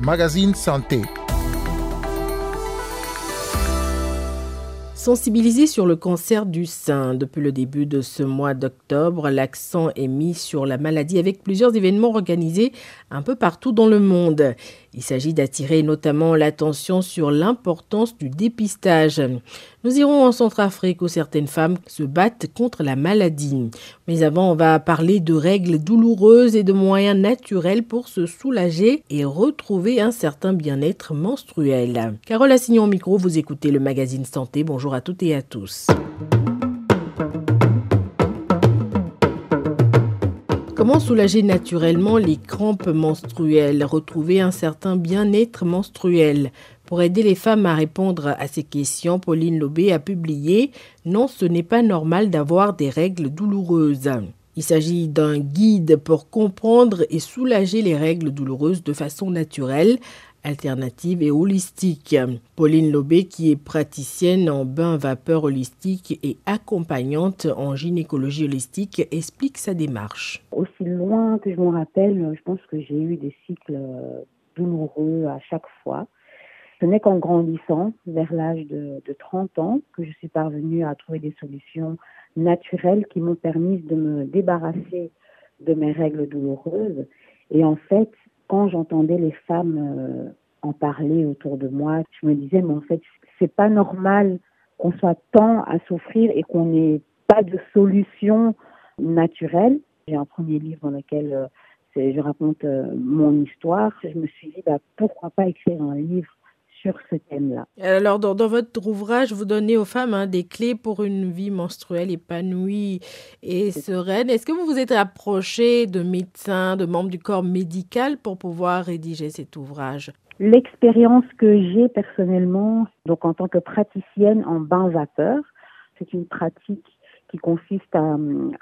Magazine Santé. Sensibilisé sur le cancer du sein. Depuis le début de ce mois d'octobre, l'accent est mis sur la maladie avec plusieurs événements organisés un peu partout dans le monde. Il s'agit d'attirer notamment l'attention sur l'importance du dépistage. Nous irons en Centrafrique où certaines femmes se battent contre la maladie. Mais avant, on va parler de règles douloureuses et de moyens naturels pour se soulager et retrouver un certain bien-être menstruel. Carole Assignon au micro, vous écoutez le magazine Santé. Bonjour à toutes et à tous. Comment soulager naturellement les crampes menstruelles, retrouver un certain bien-être menstruel Pour aider les femmes à répondre à ces questions, Pauline Lobé a publié Non, ce n'est pas normal d'avoir des règles douloureuses. Il s'agit d'un guide pour comprendre et soulager les règles douloureuses de façon naturelle alternative et holistique. Pauline Lobé, qui est praticienne en bain vapeur holistique et accompagnante en gynécologie holistique, explique sa démarche. Loin que je me rappelle, je pense que j'ai eu des cycles douloureux à chaque fois. Ce n'est qu'en grandissant, vers l'âge de, de, 30 ans, que je suis parvenue à trouver des solutions naturelles qui m'ont permis de me débarrasser de mes règles douloureuses. Et en fait, quand j'entendais les femmes euh, en parler autour de moi, je me disais, mais en fait, c'est pas normal qu'on soit tant à souffrir et qu'on n'ait pas de solution naturelle. J'ai un premier livre dans lequel euh, je raconte euh, mon histoire. Je me suis dit, bah, pourquoi pas écrire un livre ce thème-là. Alors, dans, votre ouvrage, vous donnez aux femmes hein, des clés pour une vie menstruelle épanouie et sereine. Est-ce que vous vous êtes approché de médecins, de membres du corps médical pour pouvoir rédiger cet ouvrage? L'expérience que j'ai personnellement, donc en tant que praticienne en bain vapeur, c'est une pratique consiste à,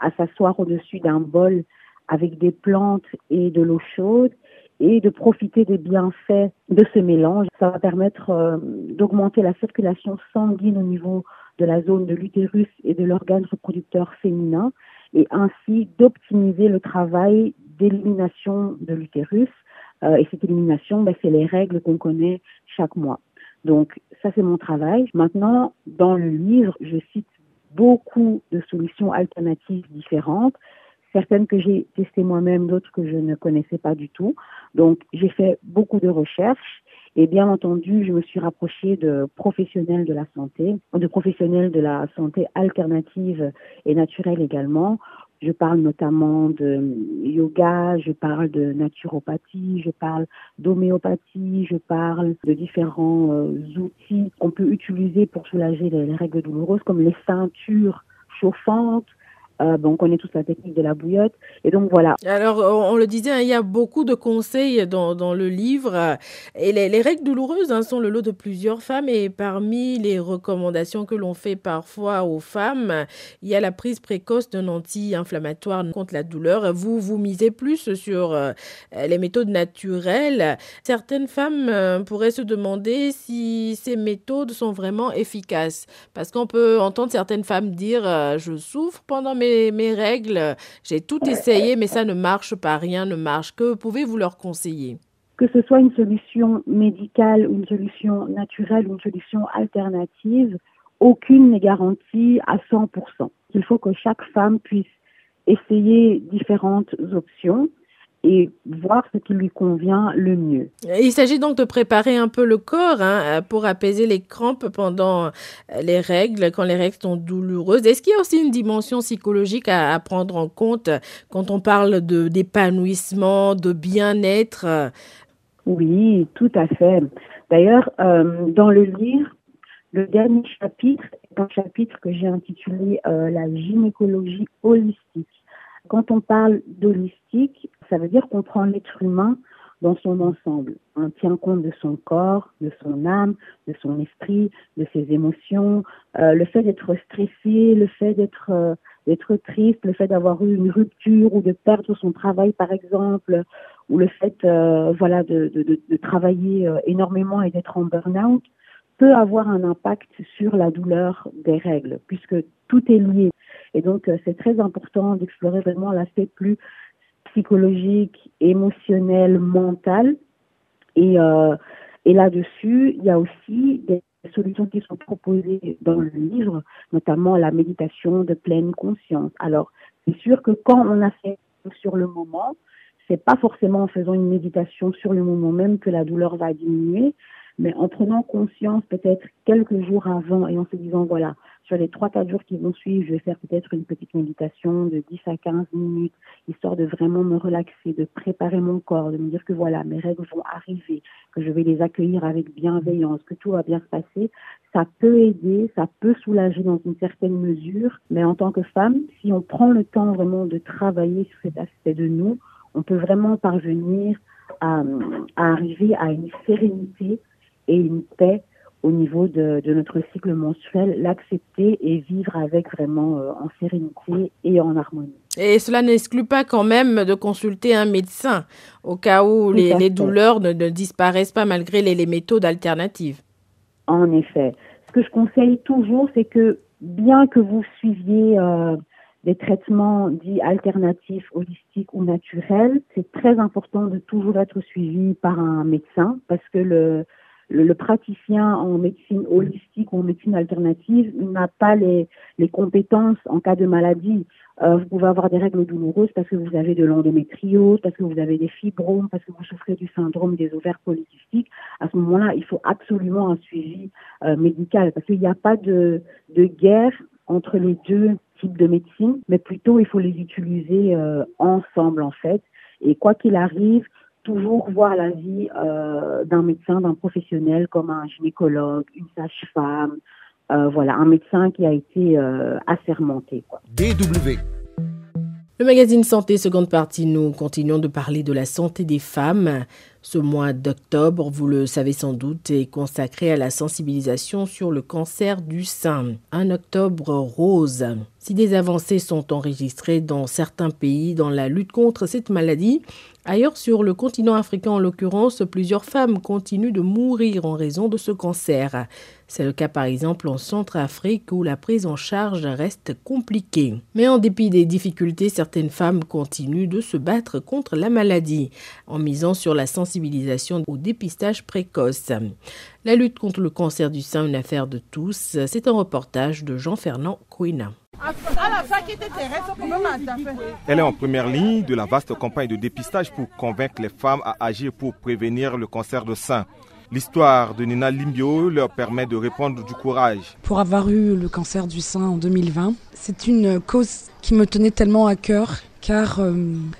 à s'asseoir au-dessus d'un bol avec des plantes et de l'eau chaude et de profiter des bienfaits de ce mélange. Ça va permettre euh, d'augmenter la circulation sanguine au niveau de la zone de l'utérus et de l'organe reproducteur féminin et ainsi d'optimiser le travail d'élimination de l'utérus. Euh, et cette élimination, ben, c'est les règles qu'on connaît chaque mois. Donc ça, c'est mon travail. Maintenant, dans le livre, je cite beaucoup de solutions alternatives différentes certaines que j'ai testées moi-même, d'autres que je ne connaissais pas du tout. Donc, j'ai fait beaucoup de recherches et bien entendu, je me suis rapprochée de professionnels de la santé, de professionnels de la santé alternative et naturelle également. Je parle notamment de yoga, je parle de naturopathie, je parle d'homéopathie, je parle de différents euh, outils qu'on peut utiliser pour soulager les règles douloureuses comme les ceintures chauffantes, euh, on connaît tous la technique de la bouillotte. Et donc voilà. Alors, on le disait, hein, il y a beaucoup de conseils dans, le livre. Et les, les règles douloureuses hein, sont le lot de plusieurs femmes. Et parmi les recommandations que l'on fait parfois aux femmes, il y a la prise précoce d'un anti-inflammatoire contre la douleur. Vous, vous misez plus sur euh, les méthodes naturelles. Certaines femmes euh, pourraient se demander si ces méthodes sont vraiment efficaces. Parce qu'on peut entendre certaines femmes dire Je souffre pendant mes mes, règles, j'ai tout essayé, mais ça ne marche pas, rien ne marche. Que pouvez-vous leur conseiller? Que ce soit une solution médicale, une solution naturelle, une solution alternative, aucune n'est garantie à 100%. Il faut que chaque femme puisse essayer différentes options et voir ce qui lui convient le mieux. Il s'agit donc de préparer un peu le corps hein, pour apaiser les crampes pendant les règles, quand les règles sont douloureuses. Est-ce qu'il y a aussi une dimension psychologique à, prendre en compte quand on parle de d'épanouissement, de bien-être? Oui, tout à fait. D'ailleurs, euh, dans le livre, le dernier chapitre est un chapitre que j'ai intitulé euh, La gynécologie holistique. Quand on parle d'holistique, ça veut dire qu'on prend l'être humain dans son ensemble. On tient compte de son corps, de son âme, de son esprit, de ses émotions. Euh, le fait d'être stressé, le fait d'être euh, d'être triste, le fait d'avoir eu une rupture ou de perdre son travail par exemple, ou le fait euh, voilà de, travailler énormément et d'être en burn-out peut avoir un impact sur la douleur des règles, puisque tout est lié. Et donc, c'est très important d'explorer vraiment l'aspect plus psychologique, émotionnel, mental. Et, euh, et là-dessus, il y a aussi des solutions qui sont proposées dans le livre, notamment la méditation de pleine conscience. Alors, c'est sûr que quand on a fait sur le moment, c'est pas forcément en faisant une méditation sur le moment même que la douleur va diminuer, mais en prenant conscience peut-être quelques jours avant et en se disant, voilà, sur les trois, quatre jours qui vont suivre, je vais faire peut-être une petite méditation de 10 à 15 minutes, histoire de vraiment me relaxer, de préparer mon corps, de me dire que voilà, mes règles vont arriver, que je vais les accueillir avec bienveillance, que tout va bien se passer. Ça peut aider, ça peut soulager dans une certaine mesure, mais en tant que femme, si on prend le temps vraiment de travailler sur cet aspect de nous, on peut vraiment parvenir à, à arriver à une sérénité et une paix au niveau de, de notre cycle mensuel, l'accepter et vivre avec vraiment euh, en sérénité et en harmonie. Et cela n'exclut pas quand même de consulter un médecin au cas où les, les, douleurs ne, ne, disparaissent pas malgré les, les, méthodes alternatives. En effet. Ce que je conseille toujours, c'est que bien que vous suiviez euh, des traitements dits alternatifs, holistiques ou naturels, c'est très important de toujours être suivi par un médecin parce que le, le, praticien en médecine holistique ou en médecine alternative n'a pas les, les, compétences en cas de maladie. Euh, vous pouvez avoir des règles douloureuses parce que vous avez de l'endométriose, parce que vous avez des fibromes, parce que vous souffrez du syndrome des ovaires polycystiques. À ce moment-là, il faut absolument un suivi euh, médical parce qu'il n'y a pas de, de guerre entre les deux types de médecine, mais plutôt il faut les utiliser euh, ensemble en fait. Et quoi qu'il arrive, toujours voir la vie euh, d'un médecin, d'un professionnel comme un gynécologue, une sage-femme, euh, voilà, un médecin qui a été euh, assermenté. Quoi. DW. Le magazine Santé, seconde partie, nous continuons de parler de la santé des femmes. Ce mois d'octobre, vous le savez sans doute, est consacré à la sensibilisation sur le cancer du sein. Un octobre rose. Si des avancées sont enregistrées dans certains pays dans la lutte contre cette maladie, ailleurs sur le continent africain en l'occurrence, plusieurs femmes continuent de mourir en raison de ce cancer. C'est le cas par exemple en Centrafrique où la prise en charge reste compliquée. Mais en dépit des difficultés, certaines femmes continuent de se battre contre la maladie en misant sur la sensibilisation au dépistage précoce. La lutte contre le cancer du sein, une affaire de tous, c'est un reportage de Jean-Fernand Kouina. Elle est en première ligne de la vaste campagne de dépistage pour convaincre les femmes à agir pour prévenir le cancer de sein. L'histoire de Nina Limbio leur permet de répondre du courage. Pour avoir eu le cancer du sein en 2020, c'est une cause qui me tenait tellement à cœur car euh,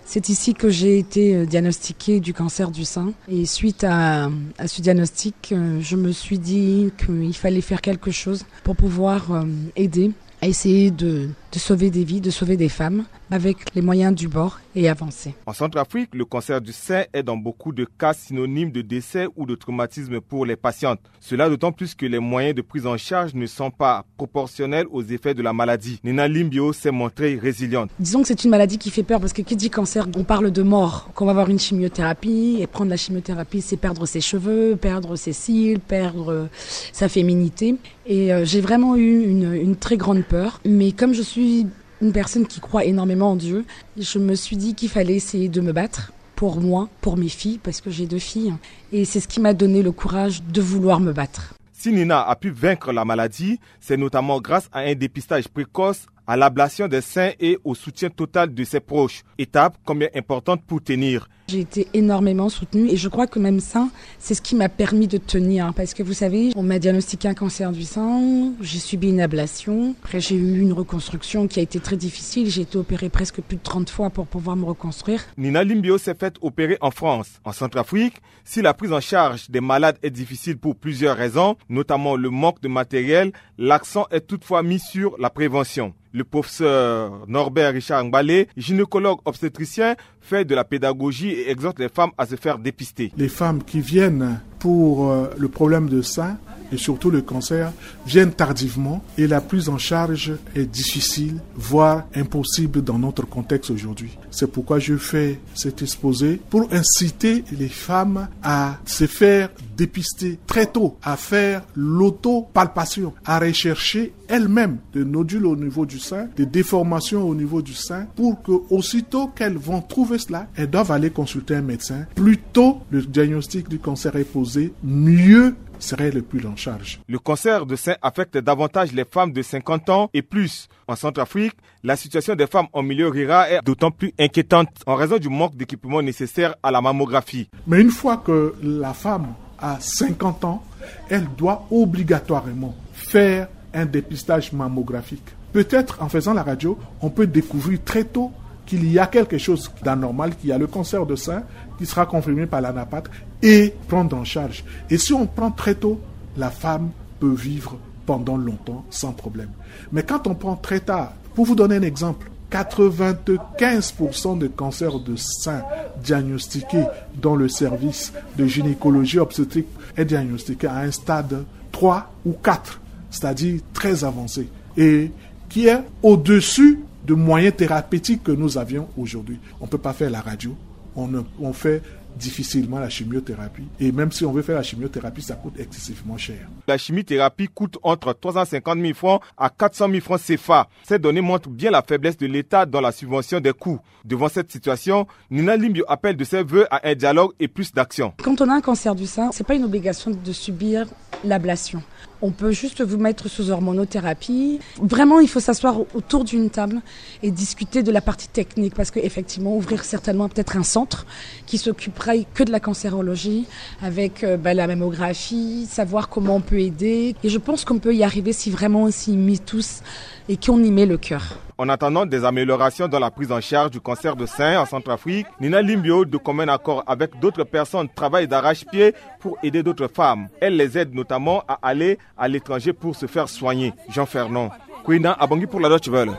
c'est ici que j'ai été euh, diagnostiquée du cancer du sein. Et suite à, à ce diagnostic, euh, je me suis dit qu'il fallait faire quelque chose pour pouvoir euh, aider à essayer de, sauver des vies, de sauver des femmes avec les moyens du bord et avancer. En Centrafrique, le cancer du sein est dans beaucoup de cas synonyme de décès ou de traumatisme pour les patientes. Cela d'autant plus que les moyens de prise en charge ne sont pas proportionnels aux effets de la maladie. Nina Limbio s'est montrée résiliente. Disons que c'est une maladie qui fait peur parce que qui dit cancer, on parle de mort, qu'on va avoir une chimiothérapie et prendre la chimiothérapie, c'est perdre ses cheveux, perdre ses cils, perdre sa féminité. Et euh, j'ai vraiment eu une, une très grande peur. Mais comme je suis une personne qui croit énormément en Dieu, je me suis dit qu'il fallait essayer de me battre pour moi, pour mes filles, parce que j'ai deux filles. Et c'est ce qui m'a donné le courage de vouloir me battre. Si Nina a pu vaincre la maladie, c'est notamment grâce à un dépistage précoce à l'ablation des seins et au soutien total de ses proches, étape combien importante pour tenir. J'ai été énormément soutenue et je crois que même ça, c'est ce qui m'a permis de tenir. Parce que vous savez, on m'a diagnostiqué un cancer du sein, j'ai subi une ablation, après j'ai eu une reconstruction qui a été très difficile, j'ai été opérée presque plus de 30 fois pour pouvoir me reconstruire. Nina Limbio s'est faite opérer en France. En Centrafrique, si la prise en charge des malades est difficile pour plusieurs raisons, notamment le manque de matériel, l'accent est toutefois mis sur la prévention. Le professeur Norbert Richard Ngbalé, gynécologue obstétricien, fait de la pédagogie et exhorte les femmes à se faire dépister. Les femmes qui viennent pour euh, le problème de sein et surtout le cancer viennent tardivement et la prise en charge est difficile, voire impossible dans notre contexte aujourd'hui. C'est pourquoi je fais cet exposé pour inciter les femmes à se faire dépister très tôt, à faire l'auto-palpation, à rechercher elles-mêmes des nodules au niveau du sein, des déformations au niveau du sein, pour que aussitôt qu'elles vont trouver cela, elles doivent aller consulter un médecin. Plus tôt le diagnostic du cancer est posé, mieux serait le plus en charge. Le cancer de sein affecte davantage les femmes de 50 ans et plus. En Centrafrique, la situation des femmes en milieu rural est d'autant plus inquiétante en raison du manque d'équipements nécessaires à la mammographie. Mais une fois que la femme a 50 ans, elle doit obligatoirement faire un dépistage mammographique. Peut-être en faisant la radio, on peut découvrir très tôt qu'il y a quelque chose d'anormal, qu'il y a le cancer de sein qui sera confirmé par l'anapathe et prendre en charge. Et si on prend très tôt, la femme peut vivre pendant longtemps sans problème. Mais quand on prend très tard, pour vous donner un exemple, 95% de cancers de sein diagnostiqués dans le service de gynécologie obstétrique est diagnostiqué à un stade 3 ou 4, c'est-à-dire très avancé, et qui est au-dessus de moyens thérapeutiques que nous avions aujourd'hui. On ne peut pas faire la radio, on, on fait difficilement la chimiothérapie. Et même si on veut faire la chimiothérapie, ça coûte excessivement cher. La chimiothérapie coûte entre 350 000 francs à 400 000 francs CFA. Ces données montrent bien la faiblesse de l'État dans la subvention des coûts. Devant cette situation, Nina Limbio appelle de ses voeux à un dialogue et plus d'action. Quand on a un cancer du sein, c'est pas une obligation de subir l'ablation. On peut juste vous mettre sous hormonothérapie. Vraiment, il faut s'asseoir autour d'une table et discuter de la partie technique parce qu'effectivement, ouvrir certainement peut-être un centre qui s'occupera que de la cancérologie avec euh, bah, la mammographie, savoir comment on peut aider. Et je pense qu'on peut y arriver si vraiment on s'y met tous et qu'on y met le cœur. En attendant des améliorations dans la prise en charge du cancer de sein en Centrafrique, Nina Limbio, de commun accord avec d'autres personnes, travaille d'arrache-pied pour aider d'autres femmes. Elle les aide notamment à aller à l'étranger pour se faire soigner. Jean Fernand, Quina Abongi pour la Deutsche Welle.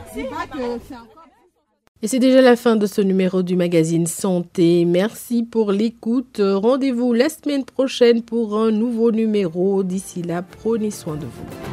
Et c'est déjà la fin de ce numéro du magazine Santé. Merci pour l'écoute. Rendez-vous la semaine prochaine pour un nouveau numéro. D'ici là, prenez soin de vous.